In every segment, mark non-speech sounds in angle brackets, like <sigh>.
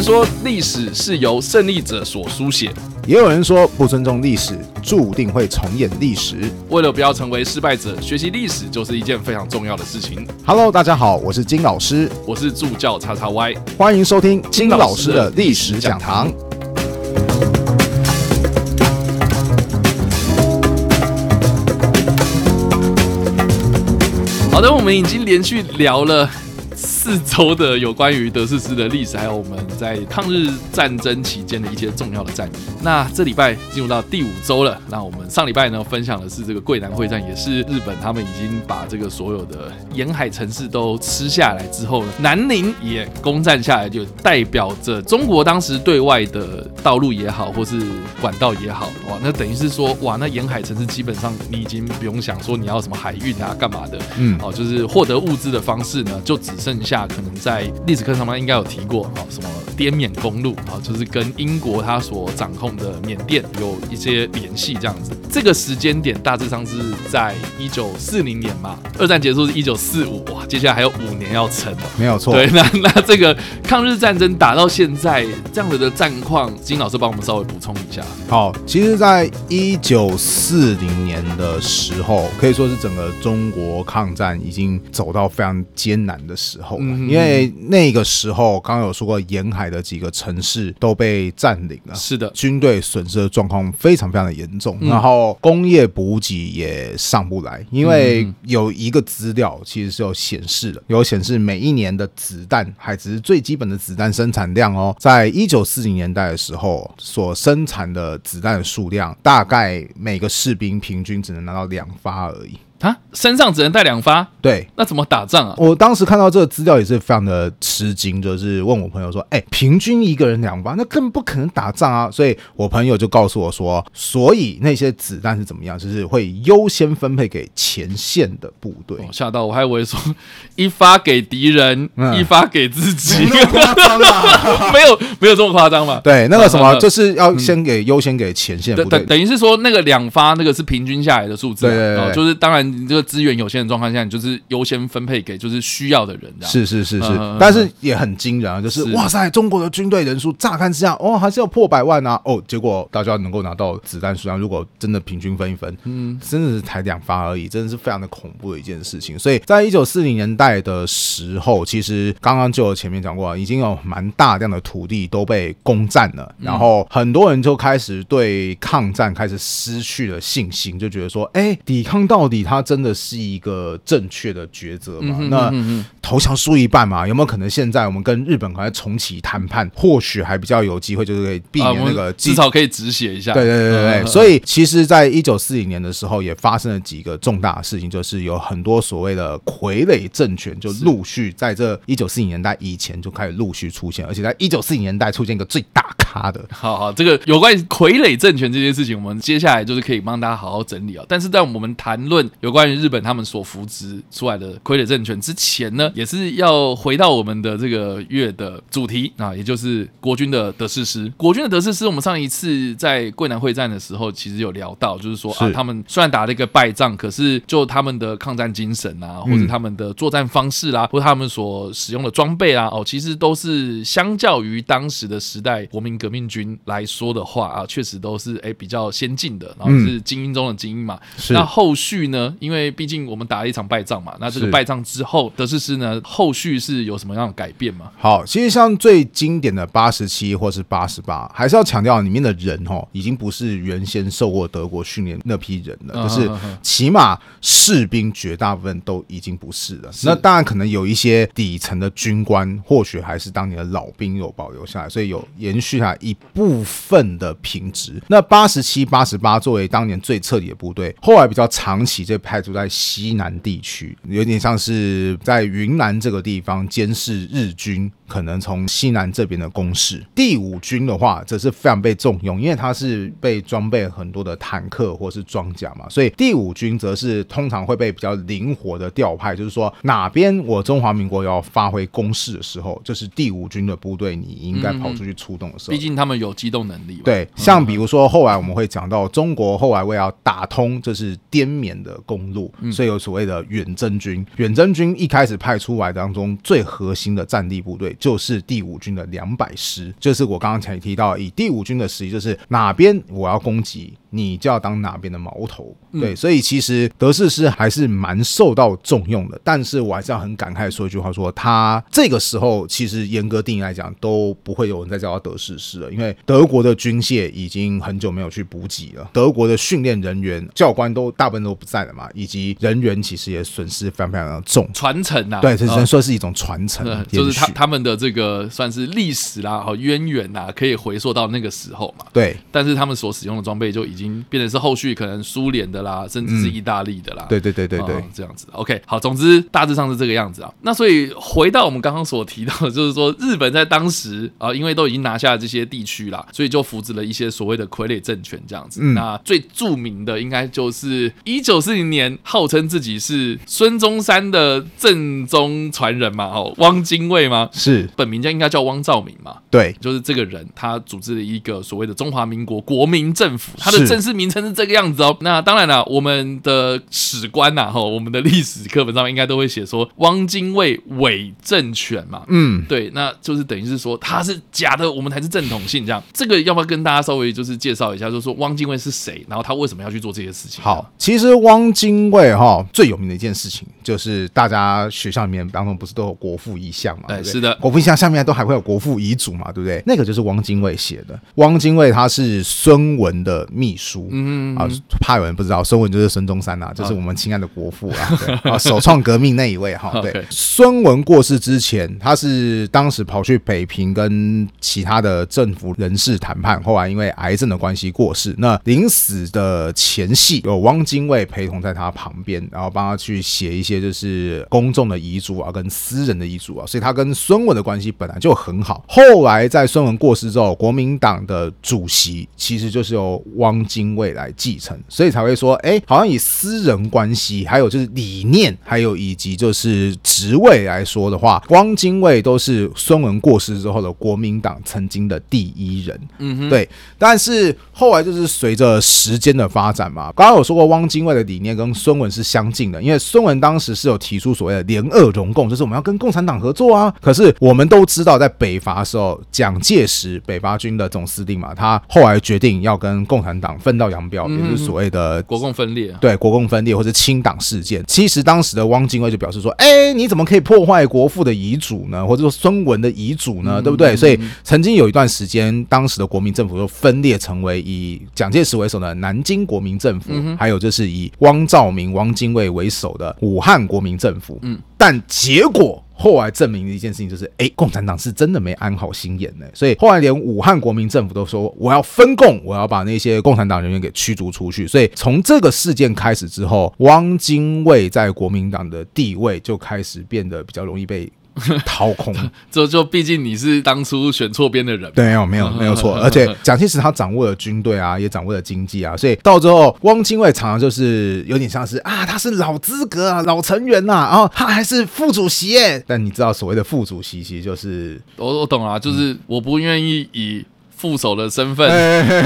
人说历史是由胜利者所书写，也有人说不尊重历史，注定会重演历史。为了不要成为失败者，学习历史就是一件非常重要的事情。Hello，大家好，我是金老师，我是助教叉叉 Y，欢迎收听金老师的历史讲堂。好的，我们已经连续聊了。四周的有关于德士诗的历史，还有我们在抗日战争期间的一些重要的战役。那这礼拜进入到第五周了。那我们上礼拜呢，分享的是这个桂南会战，也是日本他们已经把这个所有的沿海城市都吃下来之后呢，南宁也攻占下来，就代表着中国当时对外的道路也好，或是管道也好，哇，那等于是说，哇，那沿海城市基本上你已经不用想说你要什么海运啊，干嘛的，嗯，哦，就是获得物资的方式呢，就只剩剩。下可能在历史课上面应该有提过啊，什么滇缅公路啊，就是跟英国它所掌控的缅甸有一些联系这样子。这个时间点大致上是在一九四零年嘛，二战结束是一九四五，哇，接下来还有五年要撑哦。没有错。对，那 <laughs> 那这个抗日战争打到现在这样子的战况，金老师帮我们稍微补充一下。好，其实，在一九四零年的时候，可以说是整个中国抗战已经走到非常艰难的时候。因为那个时候刚刚有说过，沿海的几个城市都被占领了，是的，军队损失的状况非常非常的严重，然后工业补给也上不来，因为有一个资料其实是有显示的，有显示每一年的子弹还只是最基本的子弹生产量哦，在一九四零年代的时候所生产的子弹的数量，大概每个士兵平均只能拿到两发而已。啊，身上只能带两发，对，那怎么打仗啊？我当时看到这个资料也是非常的吃惊，就是问我朋友说：“哎、欸，平均一个人两发，那根本不可能打仗啊！”所以，我朋友就告诉我说：“所以那些子弹是怎么样？就是会优先分配给前线的部队。”吓到我，还以为说一发给敌人，嗯、一发给自己，<laughs> <laughs> 没有没有没有这么夸张嘛？对，那个什么就是要先给优、嗯、先给前线部队，等等于是说那个两发那个是平均下来的数字、啊，对，对，对，对，就是当然。你这个资源有限的状况下，你就是优先分配给就是需要的人，是是是是，嗯、但是也很惊人啊！就是，是哇塞，中国的军队人数乍看之下，哦，还是要破百万啊！哦，结果大家能够拿到子弹数量，如果真的平均分一分，嗯，真的是才两发而已，真的是非常的恐怖的一件事情。所以在一九四零年代的时候，其实刚刚就前面讲过，已经有蛮大量的土地都被攻占了，然后很多人就开始对抗战开始失去了信心，就觉得说，哎，抵抗到底他。真的是一个正确的抉择吗？那投降输一半嘛？有没有可能现在我们跟日本还重启谈判，或许还比较有机会，就是可以避免那个至少可以止血一下。对对对对对。所以其实，在一九四零年的时候，也发生了几个重大的事情，就是有很多所谓的傀儡政权就陆续在这一九四零年代以前就开始陆续出现，而且在一九四零年代出现一个最大咖的。好好，这个有关于傀儡政权这件事情，我们接下来就是可以帮大家好好整理啊。但是在我们谈论有关关于日本他们所扶植出来的傀儡政权之前呢，也是要回到我们的这个月的主题啊，也就是国军的德士师。国军的德士师，我们上一次在桂南会战的时候，其实有聊到，就是说啊，他们虽然打了一个败仗，可是就他们的抗战精神啊，或者他们的作战方式啦、啊，或者他们所使用的装备啊，哦，其实都是相较于当时的时代国民革命军来说的话啊，确实都是哎比较先进的，然后是精英中的精英嘛。那后续呢，因为毕竟我们打了一场败仗嘛，那这个败仗之后，德士诗呢后续是有什么样的改变吗？好，其实像最经典的八十七或是八十八，还是要强调里面的人哦，已经不是原先受过德国训练那批人了，嗯、就是起码士兵绝大部分都已经不是了。是那当然可能有一些底层的军官，或许还是当年的老兵有保留下来，所以有延续下一部分的品质。那八十七、八十八作为当年最彻底的部队，后来比较长期就派驻在。西南地区有点像是在云南这个地方监视日军，可能从西南这边的攻势。第五军的话，则是非常被重用，因为它是被装备很多的坦克或是装甲嘛，所以第五军则是通常会被比较灵活的调派，就是说哪边我中华民国要发挥攻势的时候，就是第五军的部队你应该跑出去出动的时候。毕竟他们有机动能力。对，像比如说后来我们会讲到中国后来为了打通就是滇缅的公路。所以有所谓的远征军，远征军一开始派出来当中最核心的战地部队，就是第五军的两百师，就是我刚刚才提到，以第五军的实力，就是哪边我要攻击。你就要当哪边的矛头，对，所以其实德士师还是蛮受到重用的。但是我还是要很感慨说一句话，说他这个时候其实严格定义来讲都不会有人再叫他德士师了，因为德国的军械已经很久没有去补给了，德国的训练人员、教官都大部分都不在了嘛，以及人员其实也损失非常非常的重。传承啊，对，只能说是一种传承，就是他他们的这个算是历史啦、和渊源呐，可以回溯到那个时候嘛。对，但是他们所使用的装备就已经变成是后。续可能苏联的啦，甚至是意大利的啦。对对对对对，嗯，这样子。OK，好，总之大致上是这个样子啊。那所以回到我们刚刚所提到的，就是说日本在当时啊，因为都已经拿下了这些地区啦，所以就扶植了一些所谓的傀儡政权这样子。那最著名的应该就是一九四零年号称自己是孙中山的正宗传人嘛，哦，汪精卫吗？是，本名叫应该叫汪兆铭嘛？对，就是这个人，他组织了一个所谓的中华民国国民政府，他的正式名称是这个。样子哦，那当然了，我们的史官呐，哈，我们的历史课本上面应该都会写说汪精卫伪政权嘛，嗯，对，那就是等于是说他是假的，我们才是正统性这样。这个要不要跟大家稍微就是介绍一下，就是说汪精卫是谁，然后他为什么要去做这些事情？好，其实汪精卫哈最有名的一件事情就是大家学校里面当中不是都有国父遗像嘛，对？是的，国父遗像下面都还会有国父遗嘱嘛，对不对？那个就是汪精卫写的。汪精卫他是孙文的秘书，嗯。啊，怕有人不知道，孙文就是孙中山呐、啊，就是我们亲爱的国父啊，对啊，<laughs> 首创革命那一位哈。对，孙文过世之前，他是当时跑去北平跟其他的政府人士谈判，后来因为癌症的关系过世。那临死的前夕，有汪精卫陪同在他旁边，然后帮他去写一些就是公众的遗嘱啊，跟私人的遗嘱啊，所以他跟孙文的关系本来就很好。后来在孙文过世之后，国民党的主席其实就是由汪精卫来继。继承，所以才会说，哎，好像以私人关系，还有就是理念，还有以及就是职位来说的话，汪精卫都是孙文过世之后的国民党曾经的第一人。嗯哼，对。但是后来就是随着时间的发展嘛，刚刚有说过，汪精卫的理念跟孙文是相近的，因为孙文当时是有提出所谓的联俄容共，就是我们要跟共产党合作啊。可是我们都知道，在北伐的时候，蒋介石北伐军的总司令嘛，他后来决定要跟共产党分道扬镳。也就是所谓的国共分裂，对国共分裂或者清党事件。其实当时的汪精卫就表示说：“哎，你怎么可以破坏国父的遗嘱呢？或者说孙文的遗嘱呢？对不对？”所以曾经有一段时间，当时的国民政府就分裂成为以蒋介石为首的南京国民政府，还有就是以汪兆铭、汪精卫为首的武汉国民政府。嗯，但结果。后来证明的一件事情就是，哎，共产党是真的没安好心眼呢。所以后来连武汉国民政府都说，我要分共，我要把那些共产党人员给驱逐出去。所以从这个事件开始之后，汪精卫在国民党的地位就开始变得比较容易被。<laughs> 掏空，<laughs> 就就毕竟你是当初选错边的人，对，没有没有 <laughs> 没有错，而且蒋介石他掌握了军队啊，也掌握了经济啊，所以到最后，汪精卫常常就是有点像是啊，他是老资格啊，老成员呐，然后他还是副主席耶，但你知道所谓的副主席其实就是我我懂了，就是我不愿意以。副手的身份，对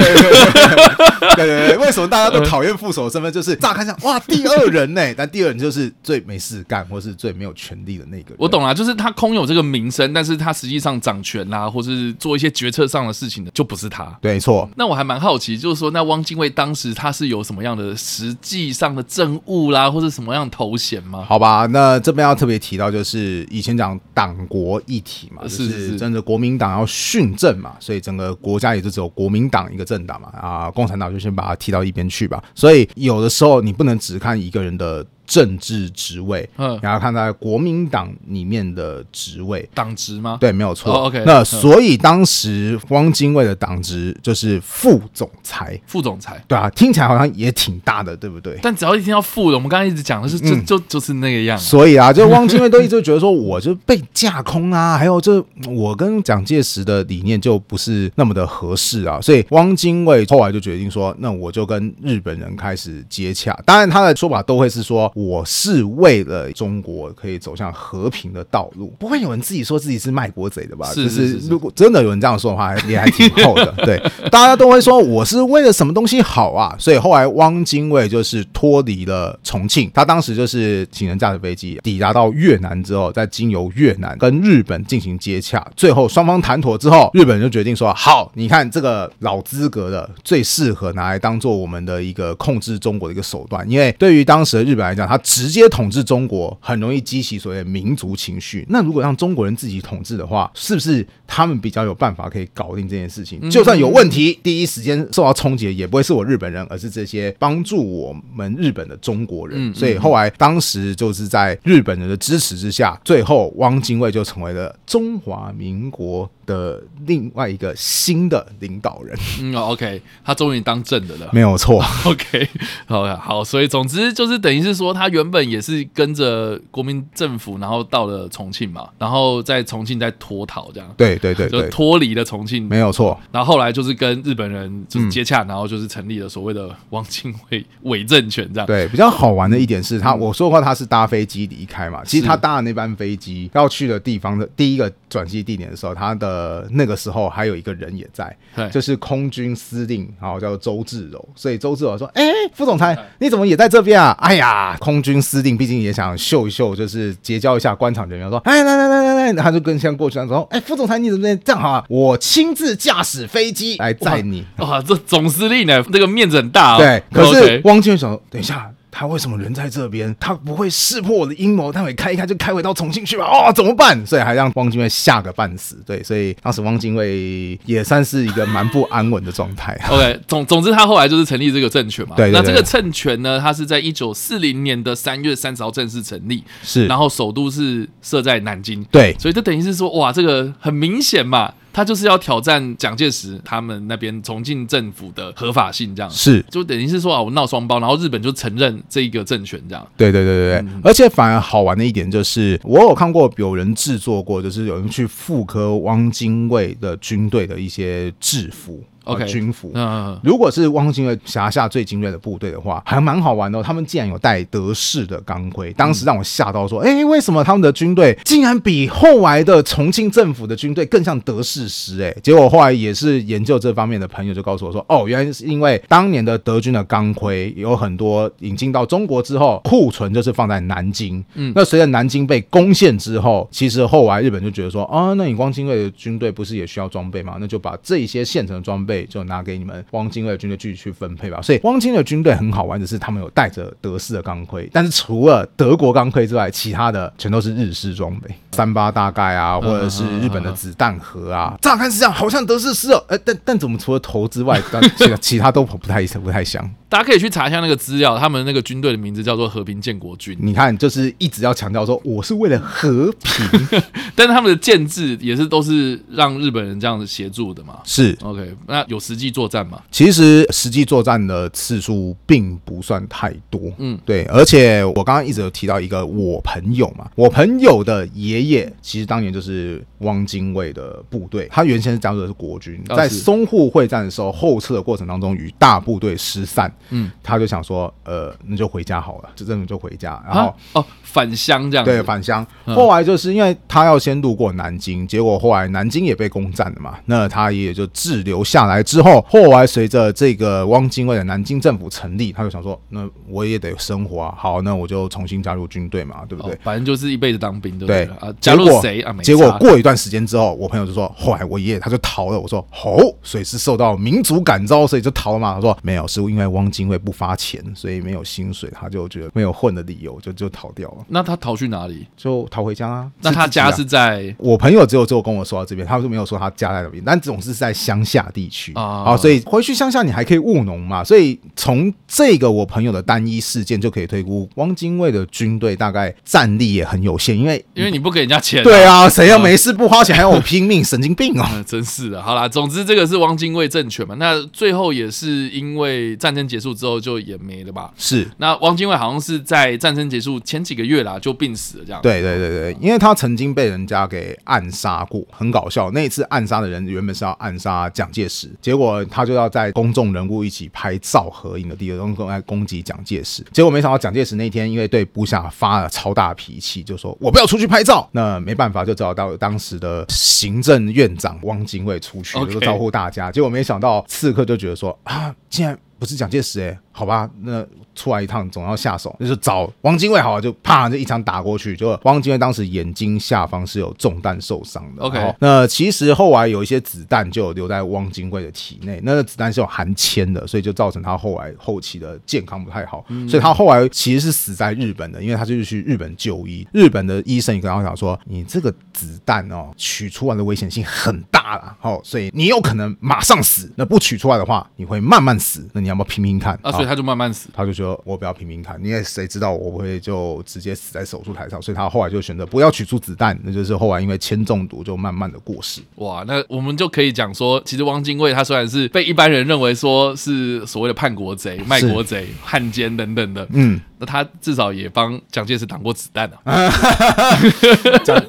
对对，为什么大家都讨厌副手的身份？就是乍看上哇，第二人呢，但第二人就是最没事干，或是最没有权力的那个人。我懂了，就是他空有这个名声，但是他实际上掌权啦，或是做一些决策上的事情的，就不是他。对，错。那我还蛮好奇，就是说，那汪精卫当时他是有什么样的实际上的政务啦，或者什么样的头衔吗？好吧，那这边要特别提到，就是以前讲党国一体嘛，是是，真的国民党要训政嘛，所以整个。国家也就只有国民党一个政党嘛，啊，共产党就先把它踢到一边去吧。所以有的时候你不能只看一个人的。政治职位，嗯，然后看在国民党里面的职位，党职吗？对，没有错。Oh, OK，那所以当时汪精卫的党职就是副总裁，副总裁，对啊，听起来好像也挺大的，对不对？但只要一听到副的，我们刚刚一直讲的是，就就就是那个样。所以啊，就汪精卫都一直觉得说，我就被架空啊，<laughs> 还有就我跟蒋介石的理念就不是那么的合适啊，所以汪精卫后来就决定说，那我就跟日本人开始接洽。当然，他的说法都会是说。我是为了中国可以走向和平的道路，不会有人自己说自己是卖国贼的吧？是是是是就是如果真的有人这样说的话，<laughs> 也还挺厚的。<laughs> 对，大家都会说我是为了什么东西好啊？所以后来汪精卫就是脱离了重庆，他当时就是请人驾驶飞机抵达到越南之后，再经由越南跟日本进行接洽，最后双方谈妥之后，日本就决定说：好，你看这个老资格的最适合拿来当做我们的一个控制中国的一个手段，因为对于当时的日本来讲，他直接统治中国很容易激起所谓的民族情绪。那如果让中国人自己统治的话，是不是他们比较有办法可以搞定这件事情？就算有问题，第一时间受到冲击的也不会是我日本人，而是这些帮助我们日本的中国人。所以后来当时就是在日本人的支持之下，最后汪精卫就成为了中华民国的另外一个新的领导人。嗯，OK，他终于当正的了，没有错。OK，好，好，所以总之就是等于是说，他原本也是跟着国民政府，然后到了重庆嘛，然后在重庆再脱逃这样。对对对，就脱离了重庆，没有错。然后后来就是跟日本人就是接洽，然后就是成立了所谓的汪精卫伪政权这样。对，比较好玩的一点是他，我说过他是搭飞机离开嘛，其实他搭的那班飞机要去的地方的第一个转机地点的时候，他的那个时候还有一个人也在，就是空军司令，然后叫做周志柔。所以周志柔说：“哎，副总裁，你怎么也在这边啊？”哎呀，空军司令毕竟也想秀一秀，就是结交一下官场人员，说：“哎，来来来来来，他就跟先过去，他说：‘哎，副总裁，你怎么这样好啊？我亲自驾驶飞机来载你。哇’哇，这总司令呢，这个面子很大哦。对，可是汪精卫说：‘等一下。’他为什么人在这边？他不会识破我的阴谋？他会开一开就开回到重庆去吧？哦，怎么办？所以还让汪精卫吓个半死。对，所以当时汪精卫也算是一个蛮不安稳的状态。<laughs> OK，总总之他后来就是成立这个政权嘛。对，对，对，那这个政权呢，它是在一九四零年的三月三十号正式成立，是，然后首都是设在南京。对，所以这等于是说，哇，这个很明显嘛。他就是要挑战蒋介石他们那边重庆政府的合法性，这样是就等于是说啊，我闹双胞，然后日本就承认这一个政权，这样。对对对对对，嗯、而且反而好玩的一点就是，我有看过有人制作过，就是有人去复刻汪精卫的军队的一些制服。OK，军服。嗯，如果是汪精卫辖下最精锐的部队的话，还蛮好玩的。他们竟然有带德式的钢盔，当时让我吓到，说：“哎，为什么他们的军队竟然比后来的重庆政府的军队更像德式师？”哎，结果后来也是研究这方面的朋友就告诉我说：“哦，原来是因为当年的德军的钢盔有很多引进到中国之后，库存就是放在南京。嗯，那随着南京被攻陷之后，其实后来日本就觉得说：啊，那你汪精卫的军队不是也需要装备吗？那就把这一些现成的装备。”就拿给你们汪精卫的军队继续去分配吧。所以汪精卫的军队很好玩的是，他们有带着德式的钢盔，但是除了德国钢盔之外，其他的全都是日式装备，三八大盖啊，或者是日本的子弹盒啊。乍看是这样，好像德式师哦，呃，但但怎么除了头之外，但其他 <laughs> 其他都不太不太像。大家可以去查一下那个资料，他们那个军队的名字叫做和平建国军。你看，就是一直要强调说，我是为了和平，<laughs> 但是他们的建制也是都是让日本人这样子协助的嘛。是 OK，那有实际作战吗？其实实际作战的次数并不算太多。嗯，对，而且我刚刚一直有提到一个我朋友嘛，我朋友的爷爷其实当年就是汪精卫的部队，他原先是加入的是国军，在淞沪会战的时候，后撤的过程当中与大部队失散。嗯，他就想说，呃，那就回家好了，就这种就回家，然后哦返乡这样，对，返乡。后来就是因为他要先路过南京，结果后来南京也被攻占了嘛，那他也就滞留下来之后，后来随着这个汪精卫的南京政府成立，他就想说，那我也得生活啊，好，那我就重新加入军队嘛，对不对？哦、反正就是一辈子当兵，对不对？啊，加入谁啊？结果过一段时间之后，我朋友就说，后来我爷爷他就逃了。我说，哦，所以是受到民族感召，所以就逃了嘛。他说没有，是因为汪精卫不发钱，所以没有薪水，他就觉得没有混的理由，就就逃掉了。那他逃去哪里？就逃回家啊。那他家是在？我朋友只有只有跟我说到这边，他就没有说他家在哪边，但总是在乡下地区啊。好，所以回去乡下你还可以务农嘛。所以从这个我朋友的单一事件就可以推估，汪精卫的军队大概战力也很有限，因为因为你不给人家钱。对啊，谁要没事不花钱还要我拼命，神经病哦！<laughs> 真是的。好啦，总之这个是汪精卫政权嘛，那最后也是因为战争结束之后就也没了吧？是。那汪精卫好像是在战争结束前几个月啦就病死了，这样。对对对对，因为他曾经被人家给暗杀过，很搞笑。那一次暗杀的人原本是要暗杀蒋介石，结果他就要在公众人物一起拍照合影的地方来攻击蒋介石，结果没想到蒋介石那天因为对部下发了超大脾气，就说我不要出去拍照。那没办法，就找到当时的行政院长汪精卫出去，就招呼大家。结果没想到刺客就觉得说啊，竟然不是蒋介石哎、好吧，那。出来一趟总要下手，就是找汪精卫好，就啪就一枪打过去。就汪精卫当时眼睛下方是有中弹受伤的。OK，那其实后来有一些子弹就留在汪精卫的体内，那个子弹是有含铅的，所以就造成他后来后期的健康不太好。嗯、所以他后来其实是死在日本的，因为他就是去日本就医。日本的医生也跟他讲说：“你这个子弹哦，取出来的危险性很大了，好，所以你有可能马上死。那不取出来的话，你会慢慢死。那你要不要拼拼看？”啊，所以他就慢慢死，他就觉得。我不要拼命看，因为谁知道我不会就直接死在手术台上，所以他后来就选择不要取出子弹，那就是后来因为铅中毒就慢慢的过世。哇，那我们就可以讲说，其实汪精卫他虽然是被一般人认为说是所谓的叛国贼、卖国贼、汉奸等等的，嗯。那他至少也帮蒋介石挡过子弹啊！<laughs>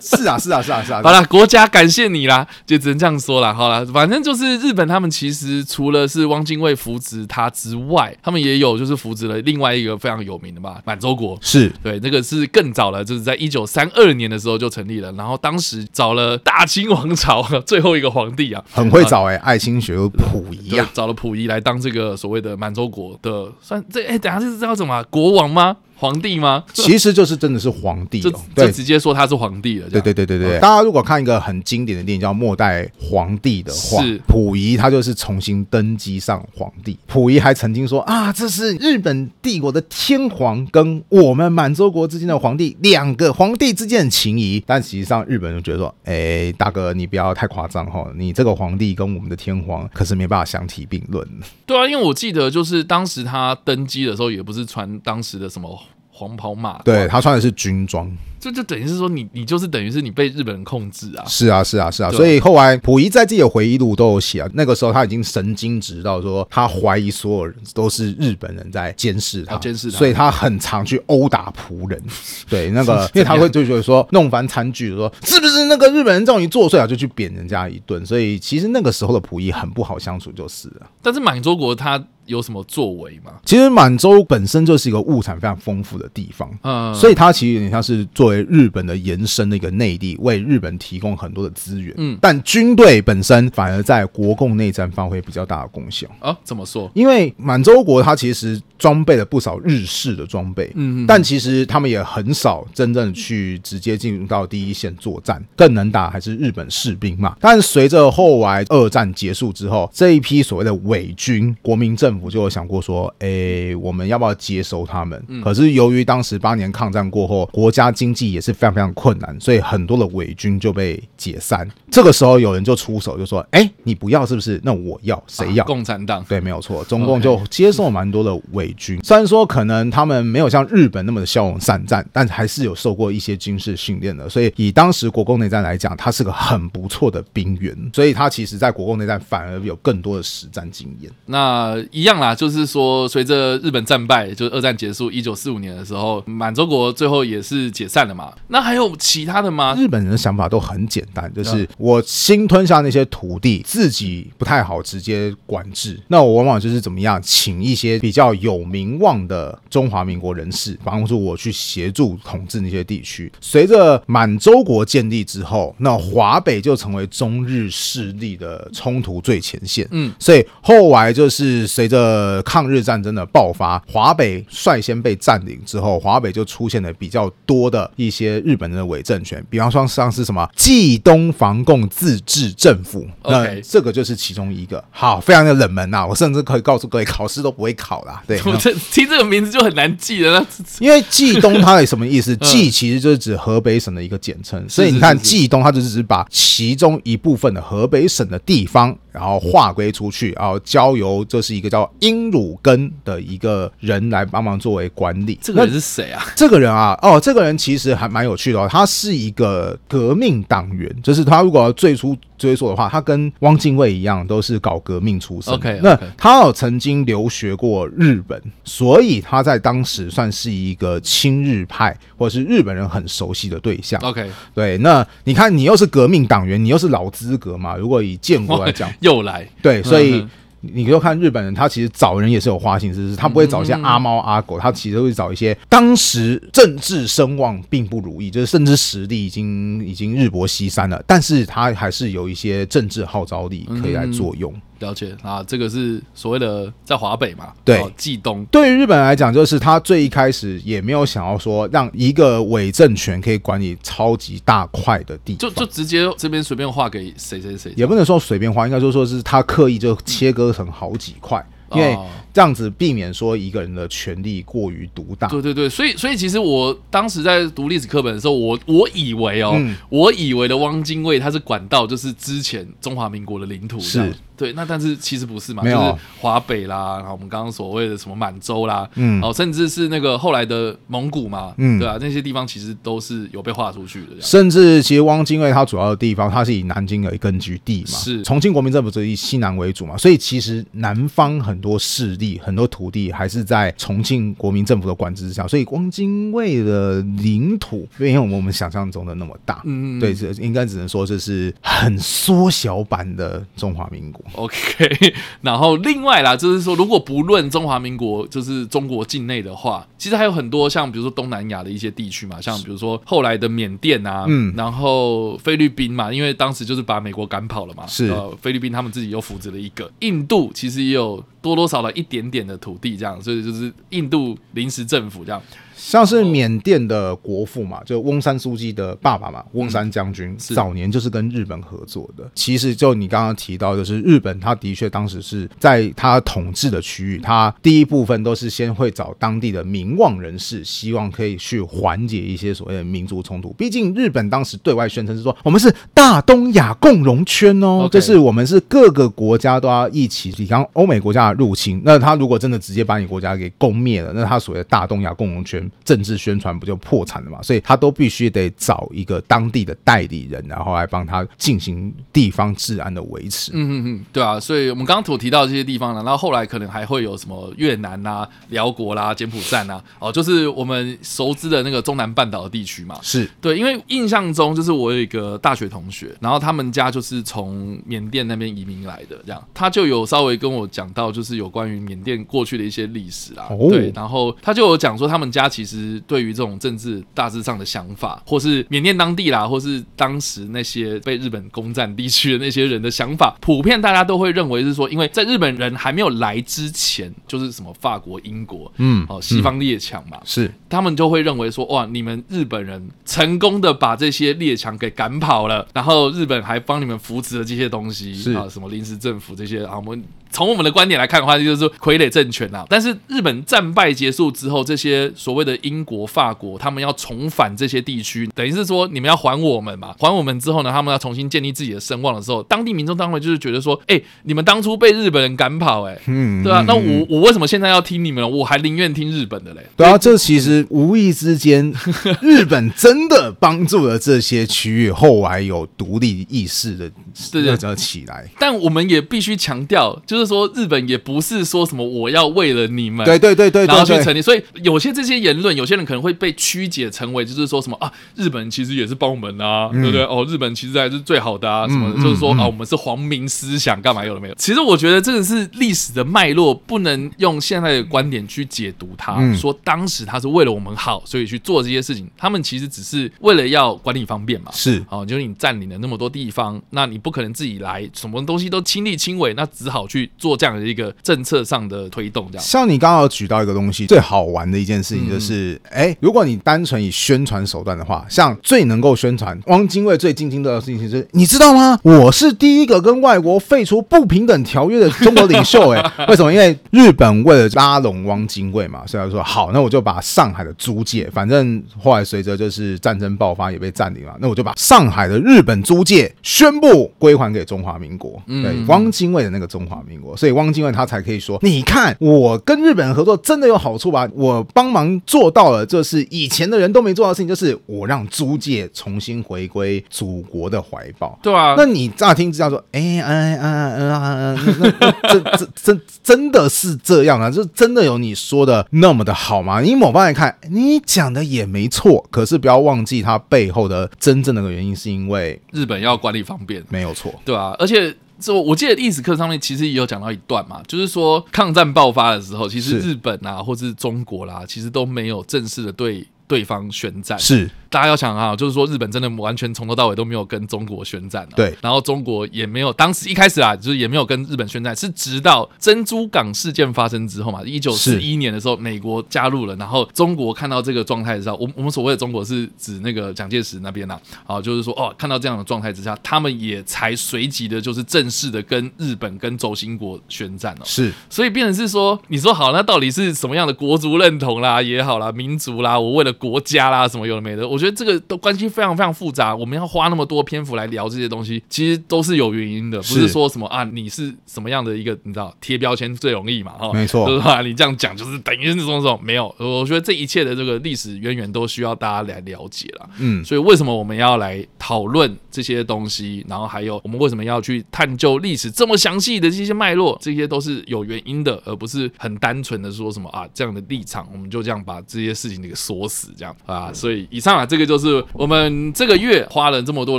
是啊，是啊，是啊，是啊。<laughs> 好了，国家感谢你啦，就只能这样说了。好了，反正就是日本他们其实除了是汪精卫扶植他之外，他们也有就是扶植了另外一个非常有名的嘛，满洲国。是对，这个是更早了，就是在一九三二年的时候就成立了。然后当时找了大清王朝最后一个皇帝啊，很会找哎、欸，爱新觉罗溥仪啊，找了溥仪来当这个所谓的满洲国的算这哎、欸，等下这是叫什么国王吗？吗？皇帝吗？其实就是真的是皇帝，就就直接说他是皇帝了。对对对对对，大家如果看一个很经典的电影叫《末代皇帝》的话，是溥仪他就是重新登基上皇帝。溥仪还曾经说啊，这是日本帝国的天皇跟我们满洲国之间的皇帝，两个皇帝之间的情谊。但实际上日本人觉得说，哎，大哥你不要太夸张哈，你这个皇帝跟我们的天皇可是没办法相提并论。对啊，因为我记得就是当时他登基的时候，也不是传当时的什么。黄袍马，对，他穿的是军装。就就等于是说你你就是等于是你被日本人控制啊！是啊是啊是啊，所以后来溥仪在自己的回忆录都有写啊，那个时候他已经神经质到说他怀疑所有人都是日本人在监视他，监视他，所以他很常去殴打仆人。<laughs> 对，那个因为他会就觉得说弄翻餐具，说是不是那个日本人叫你作祟啊，就去扁人家一顿。所以其实那个时候的溥仪很不好相处，就是了。但是满洲国他有什么作为吗？其实满洲本身就是一个物产非常丰富的地方，嗯，所以它其实有点像是作为日本的。延伸的一个内地，为日本提供很多的资源，嗯，但军队本身反而在国共内战发挥比较大的功效啊？怎么说？因为满洲国它其实装备了不少日式的装备，嗯，但其实他们也很少真正去直接进入到第一线作战，更能打还是日本士兵嘛。但随着后来二战结束之后，这一批所谓的伪军，国民政府就有想过说，哎，我们要不要接收他们？可是由于当时八年抗战过后，国家经济也是非常非常。困难，所以很多的伪军就被解散。这个时候有人就出手，就说：“哎，你不要是不是？那我要，谁要？”共产党。对，没有错。中共就接受蛮多的伪军，虽然说可能他们没有像日本那么的骁勇善战，但还是有受过一些军事训练的。所以以当时国共内战来讲，他是个很不错的兵员。所以他其实在国共内战反而有更多的实战经验。那一样啦，就是说随着日本战败，就是二战结束，一九四五年的时候，满洲国最后也是解散了嘛。那还有。其他的吗？日本人的想法都很简单，就是我新吞下那些土地，自己不太好直接管制，那我往往就是怎么样，请一些比较有名望的中华民国人士帮助我去协助统治那些地区。随着满洲国建立之后，那华北就成为中日势力的冲突最前线。嗯，所以后来就是随着抗日战争的爆发，华北率先被占领之后，华北就出现了比较多的一些日本人的伪政权，比方说像是什么冀东防共自治政府，那这个就是其中一个。好，非常的冷门呐，我甚至可以告诉各位，考试都不会考啦。对，我这听这个名字就很难记了。因为冀东它有什么意思？<laughs> 冀其实就是指河北省的一个简称，所以你看冀东，它就是指把其中一部分的河北省的地方。然后划归出去，然后交由这是一个叫英鲁根的一个人来帮忙作为管理。这个人是谁啊？这个人啊，哦，这个人其实还蛮有趣的哦，他是一个革命党员，就是他如果要最初。追溯的话，他跟汪精卫一样，都是搞革命出身。OK，那他有曾经留学过日本，所以他在当时算是一个亲日派，或者是日本人很熟悉的对象。OK，对。那你看，你又是革命党员，你又是老资格嘛？如果以建国来讲，<laughs> <laughs> 又来。对，所以。你就看日本人，他其实找人也是有花心思，他不会找一些阿猫阿狗，他其实会找一些当时政治声望并不如意，就是甚至实力已经已经日薄西山了，但是他还是有一些政治号召力可以来作用。了解。啊，这个是所谓的在华北嘛，对，冀东。对于日本来讲，就是他最一开始也没有想要说让一个伪政权可以管理超级大块的地方，就就直接这边随便划给谁谁谁，也不能说随便划，应该就说是他刻意就切割成好几块。因为这样子避免说一个人的权力过于独大。对对对，所以所以其实我当时在读历史课本的时候，我我以为哦，嗯、我以为的汪精卫他是管道就是之前中华民国的领土是。对，那但是其实不是嘛，就是华北啦，然后我们刚刚所谓的什么满洲啦，嗯，哦，甚至是那个后来的蒙古嘛，嗯，对啊，那些地方其实都是有被划出去的。甚至其实汪精卫他主要的地方，他是以南京为根据地嘛，是。重庆国民政府是以西南为主嘛，所以其实南方很多势力、很多土地还是在重庆国民政府的管制之下，所以汪精卫的领土没有我们想象中的那么大，嗯，对，这应该只能说这是很缩小版的中华民国。OK，<laughs> 然后另外啦，就是说，如果不论中华民国，就是中国境内的话，其实还有很多像比如说东南亚的一些地区嘛，像比如说后来的缅甸啊，嗯，然后菲律宾嘛，因为当时就是把美国赶跑了嘛，是，呃，菲律宾他们自己又扶植了一个，印度其实也有多多少少一点点的土地这样，所以就是印度临时政府这样。像是缅甸的国父嘛，就翁山书记的爸爸嘛，翁山将军早年就是跟日本合作的。其实就你刚刚提到，就是日本，他的确当时是在他统治的区域，他第一部分都是先会找当地的名望人士，希望可以去缓解一些所谓的民族冲突。毕竟日本当时对外宣称是说，我们是大东亚共荣圈哦，就是我们是各个国家都要一起抵抗欧美国家的入侵。那他如果真的直接把你国家给攻灭了，那他所谓的大东亚共荣圈。政治宣传不就破产了嘛？所以他都必须得找一个当地的代理人，然后来帮他进行地方治安的维持。嗯嗯嗯，对啊。所以我们刚刚所提到这些地方呢，然后后来可能还会有什么越南啊、辽国啦、柬埔寨啊，哦，就是我们熟知的那个中南半岛的地区嘛。是对，因为印象中就是我有一个大学同学，然后他们家就是从缅甸那边移民来的，这样他就有稍微跟我讲到，就是有关于缅甸过去的一些历史啊。哦、对，然后他就有讲说他们家。其实对于这种政治大致上的想法，或是缅甸当地啦，或是当时那些被日本攻占地区的那些人的想法，普遍大家都会认为是说，因为在日本人还没有来之前，就是什么法国、英国，嗯，哦，西方列强嘛，是他们就会认为说，哇，你们日本人成功的把这些列强给赶跑了，然后日本还帮你们扶持了这些东西，是啊，什么临时政府这些啊，我们。从我们的观点来看的话，就是说傀儡政权啊。但是日本战败结束之后，这些所谓的英国、法国，他们要重返这些地区，等于是说你们要还我们嘛？还我们之后呢，他们要重新建立自己的声望的时候，当地民众当然就是觉得说，哎，你们当初被日本人赶跑，哎，<laughs> 嗯，对啊，那我我为什么现在要听你们？我还宁愿听日本的嘞。对啊，这其实无意之间，日本真的帮助了这些区域后来有独立意识的 <laughs> 这个起来。但我们也必须强调，就是。说日本也不是说什么我要为了你们，对对对对，然后去成立，所以有些这些言论，有些人可能会被曲解成为就是说什么啊，日本其实也是帮我们啊，对不对？哦，日本其实还是最好的啊，什么的，就是说啊，我们是皇民思想，干嘛有了没有？其实我觉得这个是历史的脉络，不能用现在的观点去解读它。说当时他是为了我们好，所以去做这些事情，他们其实只是为了要管理方便嘛。是哦，就是你占领了那么多地方，那你不可能自己来，什么东西都亲力亲为，那只好去。做这样的一个政策上的推动，这样。像你刚刚有举到一个东西，最好玩的一件事情就是，哎、嗯，如果你单纯以宣传手段的话，像最能够宣传汪精卫最津津乐道的事情是，你知道吗？我是第一个跟外国废除不平等条约的中国领袖。哎，<laughs> 为什么？因为日本为了拉拢汪精卫嘛，所以他说好，那我就把上海的租界，反正后来随着就是战争爆发也被占领了，那我就把上海的日本租界宣布归还给中华民国，对，嗯、汪精卫的那个中华民国，所以汪精卫他才可以说，你看我跟日本人合作真的有好处吧？我帮忙做到了，就是以前的人都没做到的事情，就是我让租界重新回归祖国的怀抱。对啊，那你乍听之下说，哎哎哎哎哎，那这这真真的是这样啊？就真的有你说的那么的好吗？你某方面来看，你讲的也没错，可是不要忘记它背后的真正的原因，是因为日本要管理方便，没有错，对啊，而且这我记得历史课上面其实也有讲到一段嘛，就是说抗战爆发的时候，其实日本啊，或是中国啦，其实都没有正式的对对方宣战，是。大家要想啊，就是说日本真的完全从头到尾都没有跟中国宣战，对，然后中国也没有，当时一开始啊，就是也没有跟日本宣战，是直到珍珠港事件发生之后嘛，一九四一年的时候，美国加入了，然后中国看到这个状态的时候，我我们所谓的中国是指那个蒋介石那边呐，啊，就是说哦，看到这样的状态之下，他们也才随即的，就是正式的跟日本跟轴心国宣战了，是，所以变成是说，你说好，那到底是什么样的国族认同啦也好啦，民族啦，我为了国家啦什么有的没的，我觉得这个都关系。非常非常复杂，我们要花那么多篇幅来聊这些东西，其实都是有原因的，不是说什么啊，你是什么样的一个，你知道贴标签最容易嘛？哈，没错，就是吧？你这样讲就是等于是这种这种没有，我觉得这一切的这个历史渊源都需要大家来了解了。嗯，所以为什么我们要来讨论这些东西？然后还有我们为什么要去探究历史这么详细的这些脉络？这些都是有原因的，而不是很单纯的说什么啊这样的立场，我们就这样把这些事情给锁死这样啊。所以以上啊，这个就是我们。嗯，这个月花了这么多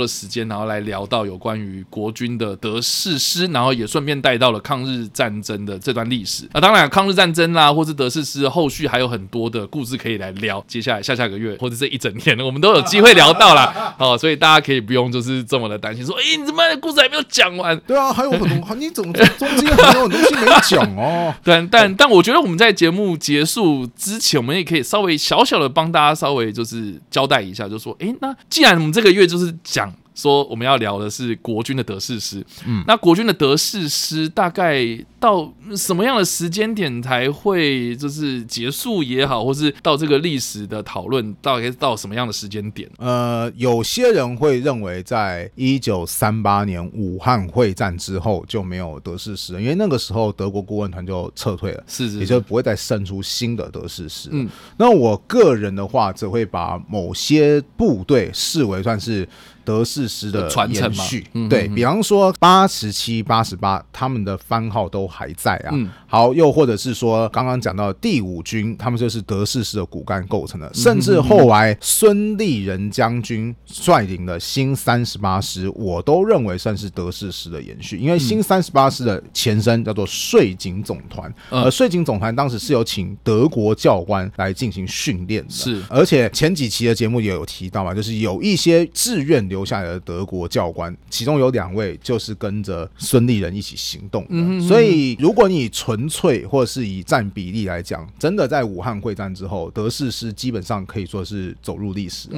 的时间，然后来聊到有关于国军的德式师，然后也顺便带到了抗日战争的这段历史。那当然，抗日战争啦，或是德式师，后续还有很多的故事可以来聊。接下来下下个月或者这一整天，我们都有机会聊到啦。<laughs> 哦，所以大家可以不用就是这么的担心，说，哎，你怎么故事还没有讲完？对啊，还有很多，你怎么中间还有很多东西没讲哦？<laughs> 对，但但我觉得我们在节目结束之前，我们也可以稍微小小的帮大大家稍微就是交代一下，就说，哎，那。既然我们这个月就是讲。说我们要聊的是国军的德式师，嗯，那国军的德式师大概到什么样的时间点才会就是结束也好，或是到这个历史的讨论大概到什么样的时间点？呃，有些人会认为在一九三八年武汉会战之后就没有德式师了，因为那个时候德国顾问团就撤退了，是是，是，也就不会再生出新的德式师。嗯，那我个人的话，则会把某些部队视为算是。德式师的传承续，嗯、哼哼对，比方说八十七、八十八，他们的番号都还在啊。嗯、好，又或者是说刚刚讲到第五军，他们就是德式师的骨干构成的。甚至后来孙立人将军率领的新三十八师，我都认为算是德式师的延续，因为新三十八师的前身叫做税警总团，而、嗯、税警总团当时是有请德国教官来进行训练的。是，而且前几期的节目也有提到嘛，就是有一些志愿留。留下来的德国教官，其中有两位就是跟着孙立人一起行动的。所以，如果你纯粹或者是以占比例来讲，真的在武汉会战之后，德式师基本上可以说是走入历史。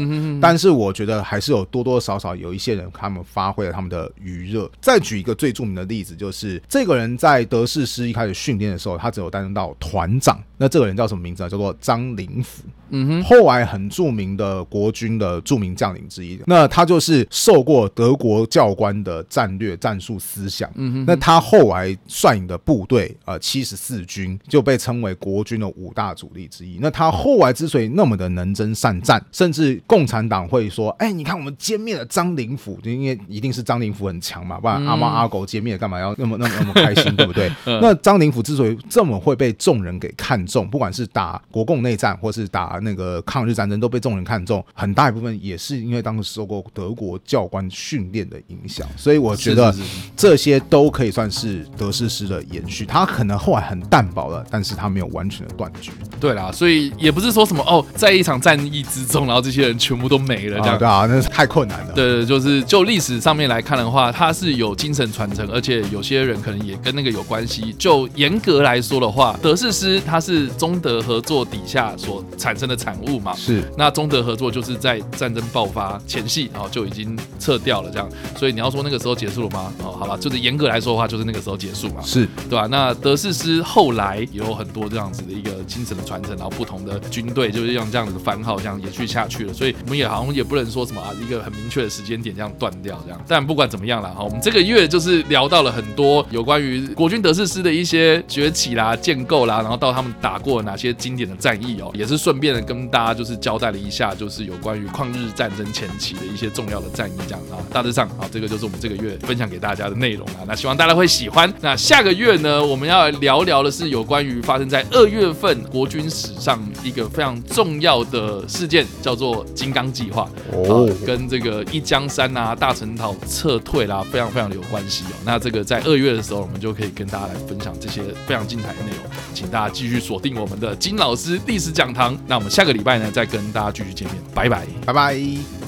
但是，我觉得还是有多多少少有一些人，他们发挥了他们的余热。再举一个最著名的例子，就是这个人在德式师一开始训练的时候，他只有担任到团长。那这个人叫什么名字呢？叫做张灵甫。嗯哼，后来很著名的国军的著名将领之一。那他就是受过德国教官的战略战术思想。嗯哼，那他后来率领的部队，呃，七十四军就被称为国军的五大主力之一。那他后来之所以那么的能征善战，甚至共产党会说：“哎，你看我们歼灭了张灵甫，就因为一定是张灵甫很强嘛，不然阿猫阿狗歼灭干嘛要那么那么那么开心，对不对？” <laughs> 那张灵甫之所以这么会被众人给看中，不管是打国共内战，或是打那个抗日战争都被众人看中，很大一部分也是因为当时受过德国教官训练的影响，所以我觉得这些都可以算是德式师的延续。他可能后来很淡薄了，但是他没有完全的断绝。对啦，所以也不是说什么哦，在一场战役之中，然后这些人全部都没了这样。啊对啊，那是太困难了。对，就是就历史上面来看的话，他是有精神传承，而且有些人可能也跟那个有关系。就严格来说的话，德式师他是中德合作底下所产生的产物嘛？是。那中德合作就是在战争爆发前夕，然后就已经撤掉了，这样。所以你要说那个时候结束了吗？哦，好吧，就是严格来说的话，就是那个时候结束嘛，是对吧？那德士师后来也有很多这样子的一个精神的传承，然后不同的军队就是用这样子的番号，这样延续下去了。所以我们也好像也不能说什么啊，一个很明确的时间点这样断掉这样。但不管怎么样了，哈，我们这个月就是聊到了很多有关于国军德士师的一些崛起啦、建构啦，然后到他们打过哪些经典的战役哦，也是顺便的跟大家就是交代了一下，就是有关于抗日战争前期的一些重要的战役这样啊。大致上啊，这个就是我们这个月分享给大家的内容啊。那希望大家会喜欢。那下个月呢，我们要聊聊的是有关于发生在二月份国军史上一个非常重要的事件，叫做金刚计划哦，跟这个一江山啊、大陈岛撤退啦，非常非常的有关系哦。那这个在二月的时候，我们就可以跟大家来分享这些非常精彩的内容，请大家继续锁定我们的金老师历史讲堂。那我们下个礼拜呢，再跟大家继续见面，拜拜，拜拜。